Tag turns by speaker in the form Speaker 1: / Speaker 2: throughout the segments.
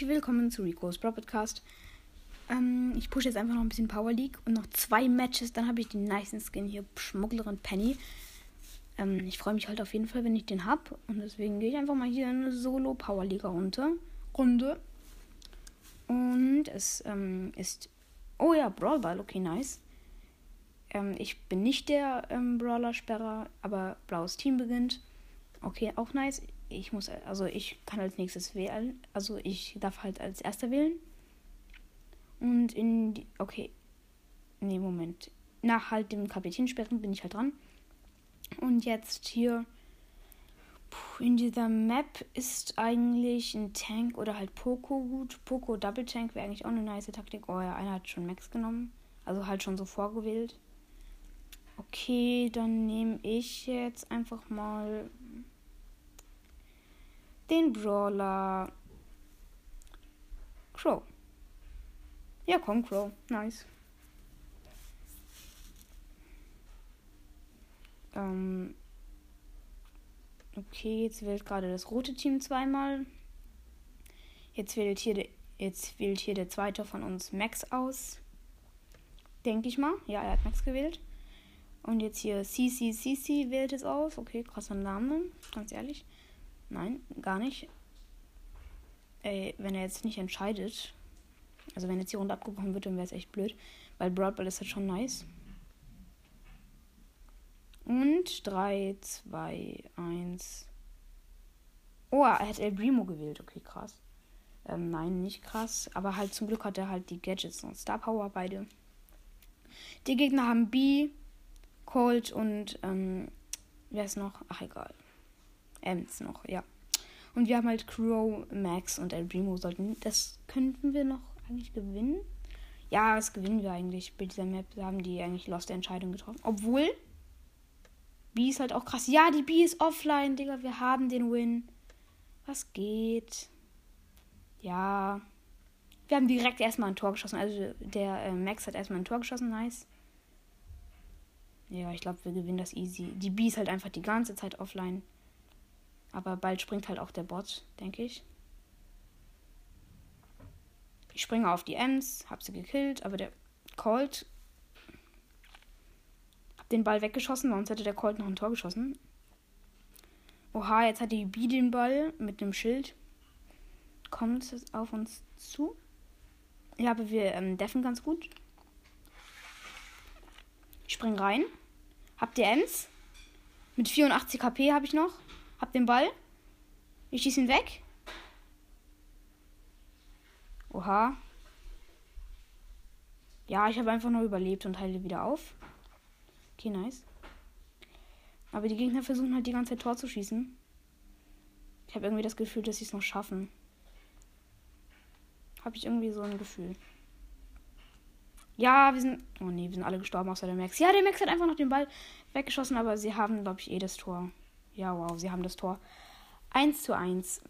Speaker 1: herzlich willkommen zu Rico's Pro Podcast. Ähm, ich pushe jetzt einfach noch ein bisschen Power League und noch zwei Matches, dann habe ich den nicen Skin hier, Schmugglerin Penny. Ähm, ich freue mich halt auf jeden Fall, wenn ich den habe und deswegen gehe ich einfach mal hier in eine Solo Power Liga runter. Runde. Und es ähm, ist. Oh ja, Brawl Ball, okay, nice. Ähm, ich bin nicht der ähm, Brawler-Sperrer, aber blaues Team beginnt. Okay, auch nice. Ich muss, also ich kann als nächstes wählen. Also ich darf halt als erster wählen. Und in die, okay. Nee, Moment. Nach halt dem Kapitänsperren bin ich halt dran. Und jetzt hier in dieser Map ist eigentlich ein Tank oder halt Poco gut. Poco Double Tank wäre eigentlich auch eine nice Taktik. Oh ja, einer hat schon Max genommen. Also halt schon so vorgewählt. Okay, dann nehme ich jetzt einfach mal den Brawler Crow. Ja, komm, Crow. Nice. Ähm okay, jetzt wählt gerade das rote Team zweimal. Jetzt wählt hier, de, jetzt wählt hier der zweite von uns Max aus. Denke ich mal. Ja, er hat Max gewählt. Und jetzt hier CC CC wählt es aus. Okay, krasser Name. Ganz ehrlich. Nein, gar nicht. Ey, wenn er jetzt nicht entscheidet, also wenn jetzt die Runde abgebrochen wird, dann wäre es echt blöd. Weil Broadball ist halt schon nice. Und 3, 2, 1. Oh, er hat El Primo gewählt. Okay, krass. Ähm, nein, nicht krass. Aber halt zum Glück hat er halt die Gadgets und Star Power beide. Die Gegner haben B, Colt und ähm, wer ist noch? Ach egal. Ems noch, ja. Und wir haben halt Crow, Max und El Primo sollten. Das könnten wir noch eigentlich gewinnen. Ja, das gewinnen wir eigentlich. Bei dieser Map haben die eigentlich lost Entscheidung getroffen. Obwohl. B ist halt auch krass. Ja, die B ist offline, Digga. Wir haben den Win. Was geht? Ja. Wir haben direkt erstmal ein Tor geschossen. Also der äh, Max hat erstmal ein Tor geschossen. Nice. Ja, ich glaube, wir gewinnen das easy. Die B ist halt einfach die ganze Zeit offline. Aber bald springt halt auch der Bot, denke ich. Ich springe auf die Ems, hab sie gekillt, aber der Colt hab den Ball weggeschossen, sonst hätte der Colt noch ein Tor geschossen. Oha, jetzt hat die B den Ball mit einem Schild. Kommt es auf uns zu? Ja, aber wir ähm, deffen ganz gut. Ich spring rein. Hab die Ems. Mit 84 KP habe ich noch. Hab den Ball. Ich schieße ihn weg. Oha. Ja, ich habe einfach nur überlebt und heile wieder auf. Okay, nice. Aber die Gegner versuchen halt die ganze Zeit Tor zu schießen. Ich habe irgendwie das Gefühl, dass sie es noch schaffen. Habe ich irgendwie so ein Gefühl. Ja, wir sind. Oh nee, wir sind alle gestorben außer der Max. Ja, der Max hat einfach noch den Ball weggeschossen, aber sie haben, glaube ich, eh das Tor. Ja, wow, sie haben das Tor. 1 zu 1.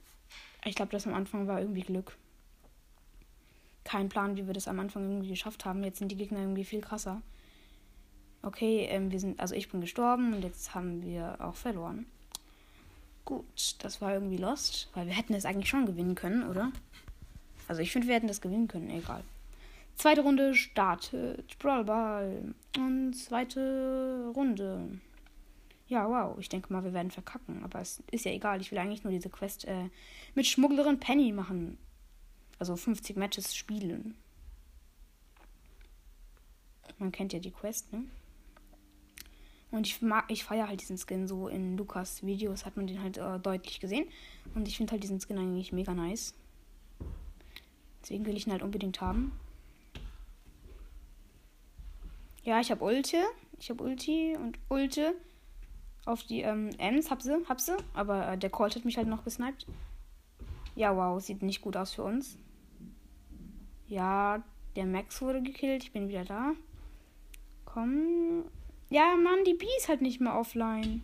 Speaker 1: Ich glaube, das am Anfang war irgendwie Glück. Kein Plan, wie wir das am Anfang irgendwie geschafft haben. Jetzt sind die Gegner irgendwie viel krasser. Okay, ähm, wir sind, also ich bin gestorben und jetzt haben wir auch verloren. Gut, das war irgendwie lost, weil wir hätten es eigentlich schon gewinnen können, oder? Also ich finde, wir hätten das gewinnen können, egal. Zweite Runde startet Brawl Ball. Und zweite Runde. Ja, wow. Ich denke mal, wir werden verkacken. Aber es ist ja egal. Ich will eigentlich nur diese Quest äh, mit Schmugglerin Penny machen. Also 50 Matches spielen. Man kennt ja die Quest, ne? Und ich mag, ich feiere halt diesen Skin so in Lukas Videos hat man den halt äh, deutlich gesehen. Und ich finde halt diesen Skin eigentlich mega nice. Deswegen will ich ihn halt unbedingt haben. Ja, ich habe Ulte. Ich habe Ulti und Ulte auf die ähm, Ems. Hab sie, hab sie. Aber äh, der Colt hat mich halt noch gesniped. Ja, wow, sieht nicht gut aus für uns. Ja, der Max wurde gekillt. Ich bin wieder da. Komm. Ja, Mann, die B ist halt nicht mehr offline.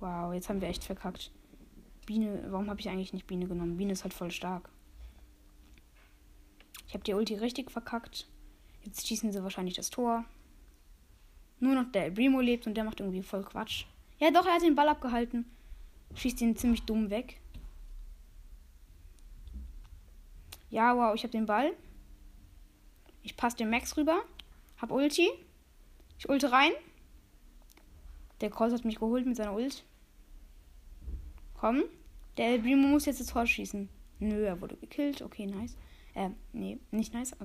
Speaker 1: Wow, jetzt haben wir echt verkackt. Biene, warum habe ich eigentlich nicht Biene genommen? Biene ist halt voll stark. Ich habe die Ulti richtig verkackt. Jetzt schießen sie wahrscheinlich das Tor. Nur noch der Brimo lebt und der macht irgendwie voll Quatsch. Ja, doch, er hat den Ball abgehalten. Schießt ihn ziemlich dumm weg. Ja, wow, ich habe den Ball. Ich passe den Max rüber. Hab Ulti. Ich ulte rein. Der Kreuz hat mich geholt mit seiner Ult. Komm. Der El Primo muss jetzt das Tor schießen. Nö, er wurde gekillt. Okay, nice. Äh, nee, nicht nice.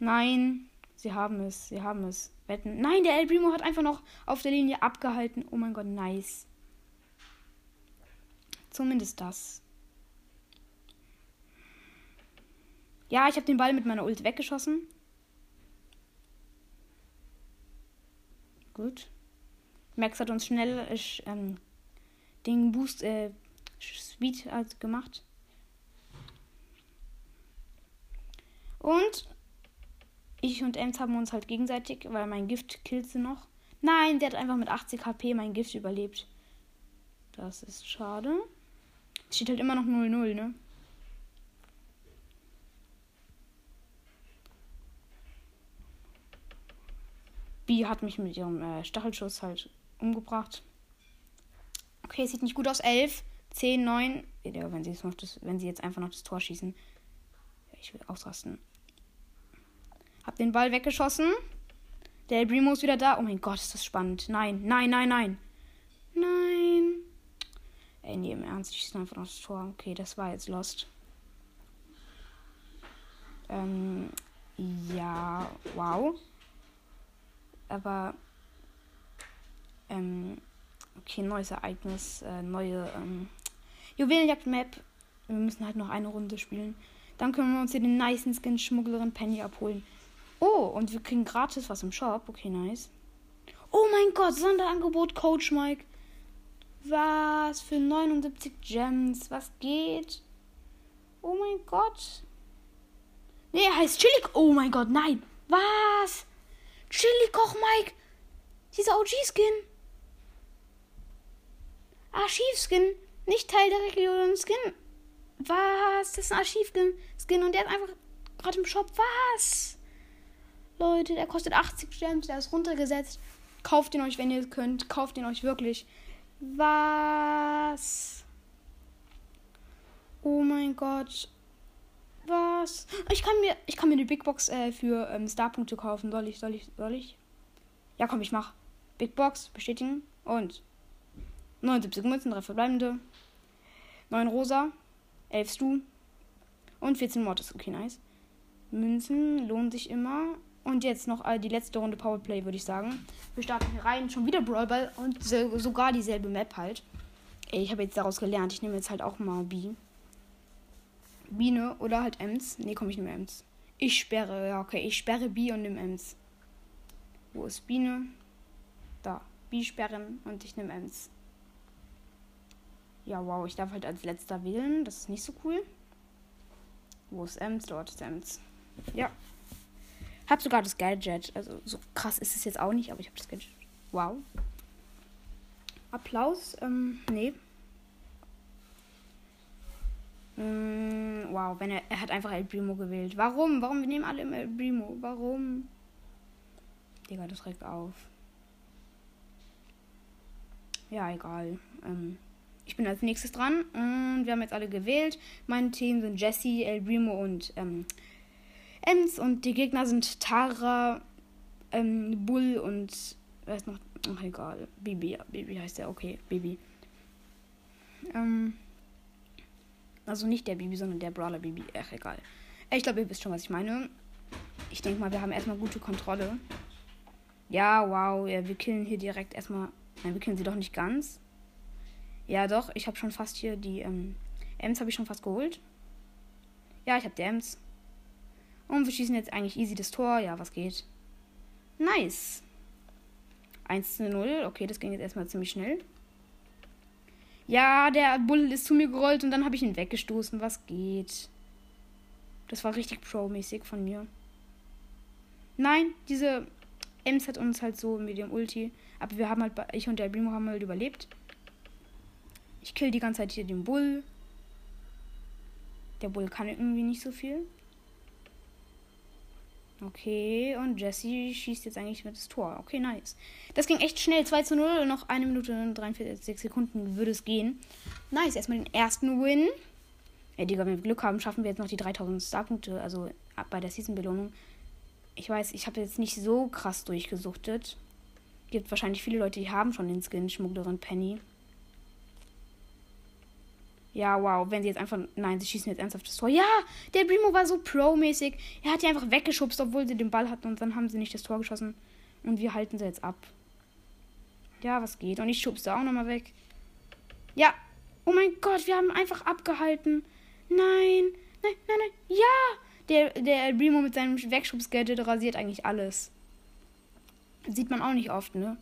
Speaker 1: Nein, sie haben es. Sie haben es. Wetten. Nein, der El Primo hat einfach noch auf der Linie abgehalten. Oh mein Gott, nice. Zumindest das. Ja, ich habe den Ball mit meiner Ult weggeschossen. Gut. Max hat uns schnell äh, ähm, den Boost äh, Speed halt gemacht. Und ich und Ems haben uns halt gegenseitig, weil mein Gift killt sie noch. Nein, der hat einfach mit 80 HP mein Gift überlebt. Das ist schade. Steht halt immer noch 0-0, ne? B hat mich mit ihrem äh, Stachelschuss halt umgebracht. Okay, sieht nicht gut aus. 11, 10, 9. Ja, wenn, sie jetzt noch das, wenn sie jetzt einfach noch das Tor schießen. Ich will ausrasten. Hab den Ball weggeschossen. Der Primo ist wieder da. Oh mein Gott, ist das spannend. Nein, nein, nein, nein. Nein. Ey, nee, im Ernst, ich schieße einfach noch das Tor. Okay, das war jetzt Lost. Ähm, ja, wow. Aber, ähm, okay, neues Ereignis, äh, neue, ähm, Juwelenjagd-Map. Wir müssen halt noch eine Runde spielen. Dann können wir uns hier den nice Skin Schmugglerin Penny abholen. Oh, und wir kriegen gratis was im Shop. Okay, nice. Oh mein Gott, Sonderangebot Coach Mike. Was für 79 Gems? Was geht? Oh mein Gott. Nee, er heißt Chili. Oh mein Gott, nein. Was? Chili Koch Mike. Dieser OG-Skin. Archiv-Skin. Nicht Teil der Region Skin. Was? Das ist ein Archiv-Skin und der ist einfach gerade im Shop. Was? Leute, der kostet 80 Gems, der ist runtergesetzt. Kauft ihn euch, wenn ihr könnt. Kauft ihn euch wirklich. Was? Oh mein Gott. Was? Ich kann mir, ich kann mir eine Big Box äh, für ähm, Starpunkte kaufen. Soll ich, soll ich, soll ich? Ja, komm, ich mach. Big Box, bestätigen. Und 79 Münzen, 3 verbleibende. 9 rosa, 11 Stu und 14 Mortis. Okay, nice. Münzen lohnen sich immer. Und jetzt noch äh, die letzte Runde Powerplay, würde ich sagen. Wir starten hier rein. Schon wieder Brawl Ball und so, sogar dieselbe Map halt. Ey, ich habe jetzt daraus gelernt. Ich nehme jetzt halt auch mal B. Biene oder halt Ems. Nee, komm, ich nehme Ems. Ich sperre, ja, okay. Ich sperre B und nehme Ems. Wo ist Biene? Da. B sperren und ich nehme Ems. Ja, wow, ich darf halt als letzter wählen. Das ist nicht so cool. Wo ist Ems? Dort ist Ems. Ja, hab sogar das Gadget. Also so krass ist es jetzt auch nicht, aber ich habe das Gadget. Wow. Applaus. Ähm, nee. Mm, wow, wenn er, er hat einfach El Primo gewählt. Warum? Warum? Wir nehmen alle im El Primo. Warum? Digga, das regt auf. Ja, egal. Ähm, ich bin als nächstes dran und wir haben jetzt alle gewählt. Meine Team sind Jesse, El Primo und ähm, Ems und die Gegner sind Tara, ähm, Bull und wer ist noch? Ach egal, Bibi, Bibi heißt der, okay, Bibi. Ähm, also nicht der Bibi, sondern der Brawler Bibi. Ach egal. Ich glaube, ihr wisst schon, was ich meine. Ich denke mal, wir haben erstmal gute Kontrolle. Ja, wow, ja, wir killen hier direkt erstmal. Nein, wir killen sie doch nicht ganz. Ja, doch, ich habe schon fast hier die ähm, Ems habe ich schon fast geholt. Ja, ich habe die Ems. Und wir schießen jetzt eigentlich easy das Tor. Ja, was geht? Nice. 1 zu 0. Okay, das ging jetzt erstmal ziemlich schnell. Ja, der Bull ist zu mir gerollt und dann habe ich ihn weggestoßen. Was geht? Das war richtig pro-mäßig von mir. Nein, diese Ems hat uns halt so mit dem Ulti. Aber wir haben halt, ich und der Primo haben halt überlebt. Ich kill die ganze Zeit hier den Bull. Der Bull kann irgendwie nicht so viel. Okay, und Jesse schießt jetzt eigentlich mit das Tor. Okay, nice. Das ging echt schnell. 2 zu 0, noch eine Minute und 43 Sekunden würde es gehen. Nice, erstmal den ersten Win. Ja, Digga, wenn wir Glück haben, schaffen wir jetzt noch die 3000 Starpunkte, also bei der Season-Belohnung. Ich weiß, ich habe jetzt nicht so krass durchgesuchtet. Gibt wahrscheinlich viele Leute, die haben schon den Skin Schmugglerin Penny. Ja, wow. Wenn sie jetzt einfach. Nein, sie schießen jetzt ernsthaft das Tor. Ja, der Primo war so pro-mäßig. Er hat die einfach weggeschubst, obwohl sie den Ball hatten. Und dann haben sie nicht das Tor geschossen. Und wir halten sie jetzt ab. Ja, was geht? Und ich schubste auch nochmal weg. Ja. Oh mein Gott, wir haben einfach abgehalten. Nein. Nein, nein, nein. Ja. Der, der Primo mit seinem Wegschubsgadget rasiert eigentlich alles. Sieht man auch nicht oft, ne?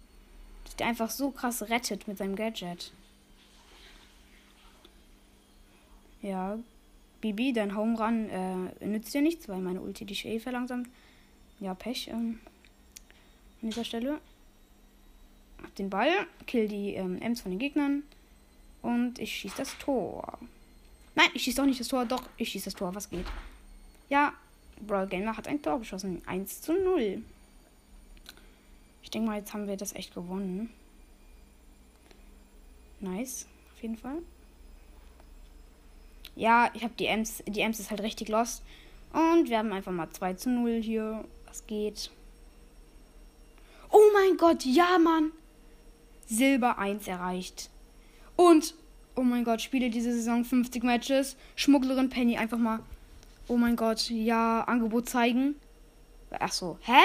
Speaker 1: Dass der einfach so krass rettet mit seinem Gadget. Ja, Bibi, dein Home Run äh, nützt dir nichts, weil meine Ulti dich eh verlangsamt. Ja, Pech ähm, an dieser Stelle. Hab den Ball, kill die ähm, Ems von den Gegnern und ich schieß das Tor. Nein, ich schieß doch nicht das Tor, doch, ich schieß das Tor, was geht. Ja, Brawl Gamer hat ein Tor geschossen, 1 zu 0. Ich denke mal, jetzt haben wir das echt gewonnen. Nice, auf jeden Fall. Ja, ich habe die Ems. Die Ems ist halt richtig lost. Und wir haben einfach mal 2 zu 0 hier. Was geht? Oh mein Gott, ja, Mann. Silber 1 erreicht. Und, oh mein Gott, spiele diese Saison 50 Matches. Schmugglerin Penny einfach mal. Oh mein Gott, ja, Angebot zeigen. Ach so. Hä?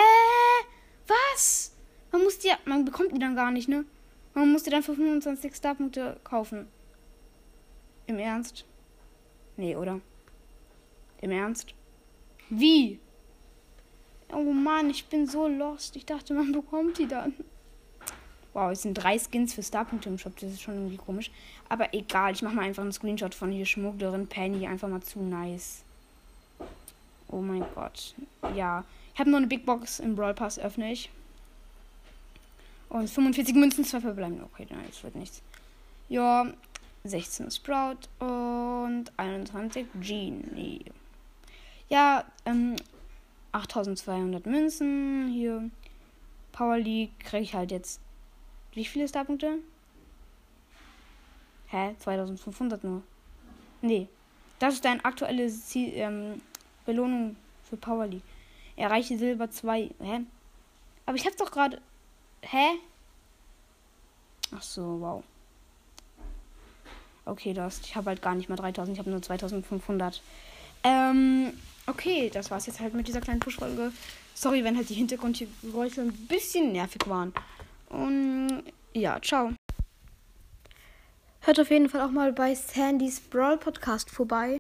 Speaker 1: Was? Man muss die, man bekommt die dann gar nicht, ne? Man muss die dann für 25 Starpunkte kaufen. Im Ernst? Nee, oder? Im Ernst? Wie? Oh Mann, ich bin so lost. Ich dachte, man bekommt die dann. Wow, es sind drei Skins für Starpunkte im Shop. Das ist schon irgendwie komisch. Aber egal, ich mache mal einfach einen Screenshot von hier Schmugglerin Penny. Einfach mal zu nice. Oh mein Gott. Ja. Ich habe nur eine Big Box im Brawl Pass, öffne ich. Und 45 Münzen, zwei verbleiben. Okay, nein, das wird nichts. Ja, 16 Sprout und 21 Genie. Ja, ähm, 8200 Münzen. Hier. Power League kriege ich halt jetzt. Wie viele Starpunkte? Hä? 2500 nur. Nee. Das ist deine aktuelle Ziel, ähm, Belohnung für Power League. Erreiche Silber 2. Hä? Aber ich hab's doch gerade. Hä? Ach so, wow. Okay, das. Ich habe halt gar nicht mal 3000, ich habe nur 2500. Ähm, okay, das war's jetzt halt mit dieser kleinen Push-Folge. Sorry, wenn halt die Hintergrundgeräusche ein bisschen nervig waren. Und ja, ciao. Hört auf jeden Fall auch mal bei Sandys Brawl Podcast vorbei.